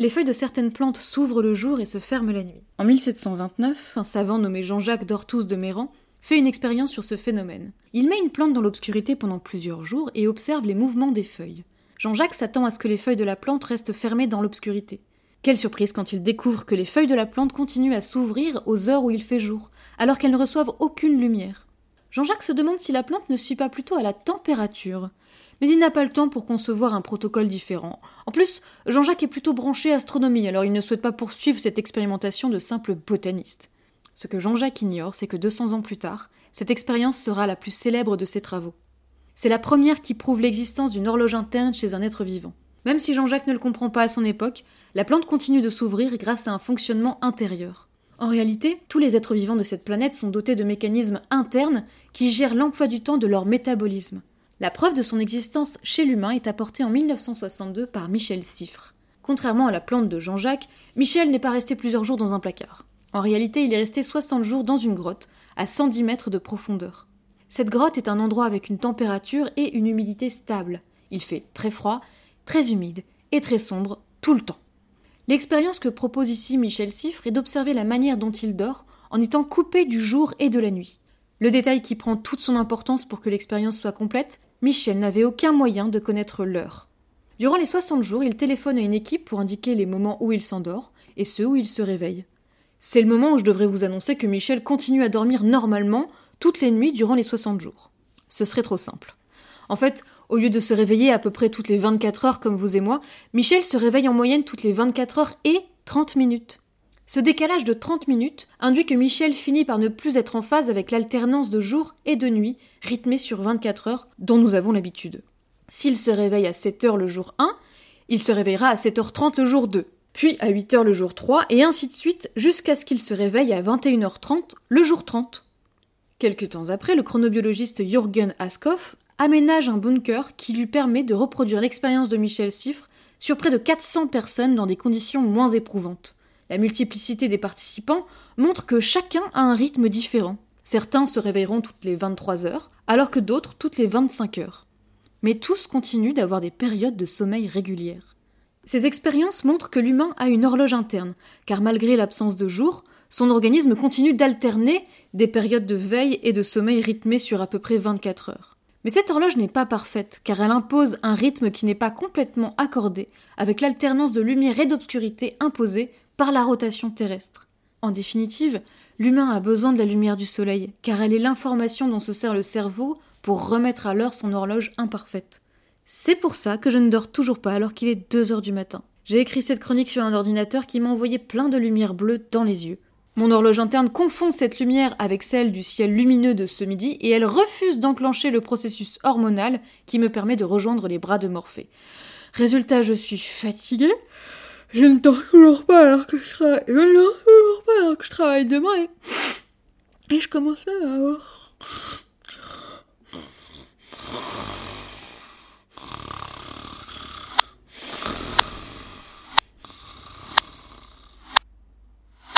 Les feuilles de certaines plantes s'ouvrent le jour et se ferment la nuit. En 1729, un savant nommé Jean-Jacques d'Ortous de Méran fait une expérience sur ce phénomène. Il met une plante dans l'obscurité pendant plusieurs jours et observe les mouvements des feuilles. Jean-Jacques s'attend à ce que les feuilles de la plante restent fermées dans l'obscurité. Quelle surprise quand il découvre que les feuilles de la plante continuent à s'ouvrir aux heures où il fait jour, alors qu'elles ne reçoivent aucune lumière. Jean-Jacques se demande si la plante ne suit pas plutôt à la température. Mais il n'a pas le temps pour concevoir un protocole différent. En plus, Jean-Jacques est plutôt branché astronomie, alors il ne souhaite pas poursuivre cette expérimentation de simple botaniste. Ce que Jean-Jacques ignore, c'est que 200 ans plus tard, cette expérience sera la plus célèbre de ses travaux. C'est la première qui prouve l'existence d'une horloge interne chez un être vivant. Même si Jean-Jacques ne le comprend pas à son époque, la plante continue de s'ouvrir grâce à un fonctionnement intérieur. En réalité, tous les êtres vivants de cette planète sont dotés de mécanismes internes qui gèrent l'emploi du temps de leur métabolisme. La preuve de son existence chez l'humain est apportée en 1962 par Michel Siffre. Contrairement à la plante de Jean-Jacques, Michel n'est pas resté plusieurs jours dans un placard. En réalité, il est resté 60 jours dans une grotte, à 110 mètres de profondeur. Cette grotte est un endroit avec une température et une humidité stable. Il fait très froid, très humide et très sombre tout le temps. L'expérience que propose ici Michel Siffre est d'observer la manière dont il dort en étant coupé du jour et de la nuit. Le détail qui prend toute son importance pour que l'expérience soit complète, Michel n'avait aucun moyen de connaître l'heure. Durant les 60 jours, il téléphone à une équipe pour indiquer les moments où il s'endort et ceux où il se réveille. C'est le moment où je devrais vous annoncer que Michel continue à dormir normalement toutes les nuits durant les 60 jours. Ce serait trop simple. En fait, au lieu de se réveiller à peu près toutes les 24 heures comme vous et moi, Michel se réveille en moyenne toutes les 24 heures et 30 minutes. Ce décalage de 30 minutes induit que Michel finit par ne plus être en phase avec l'alternance de jour et de nuit, rythmée sur 24 heures, dont nous avons l'habitude. S'il se réveille à 7 heures le jour 1, il se réveillera à 7h30 le jour 2 puis à 8h le jour 3, et ainsi de suite jusqu'à ce qu'il se réveille à 21h30 le jour 30. Quelque temps après, le chronobiologiste Jürgen Askoff aménage un bunker qui lui permet de reproduire l'expérience de Michel Siffre sur près de 400 personnes dans des conditions moins éprouvantes. La multiplicité des participants montre que chacun a un rythme différent. Certains se réveilleront toutes les 23 heures, alors que d'autres toutes les 25 heures. Mais tous continuent d'avoir des périodes de sommeil régulières. Ces expériences montrent que l'humain a une horloge interne, car malgré l'absence de jour, son organisme continue d'alterner des périodes de veille et de sommeil rythmées sur à peu près 24 heures. Mais cette horloge n'est pas parfaite, car elle impose un rythme qui n'est pas complètement accordé avec l'alternance de lumière et d'obscurité imposée par la rotation terrestre. En définitive, l'humain a besoin de la lumière du soleil, car elle est l'information dont se sert le cerveau pour remettre à l'heure son horloge imparfaite. C'est pour ça que je ne dors toujours pas alors qu'il est 2 heures du matin. J'ai écrit cette chronique sur un ordinateur qui m'a envoyé plein de lumière bleue dans les yeux. Mon horloge interne confond cette lumière avec celle du ciel lumineux de ce midi et elle refuse d'enclencher le processus hormonal qui me permet de rejoindre les bras de Morphée. Résultat, je suis fatiguée. Je ne dors toujours pas alors que je travaille. Je ne dors toujours pas alors que je travaille demain et, et je commence à avoir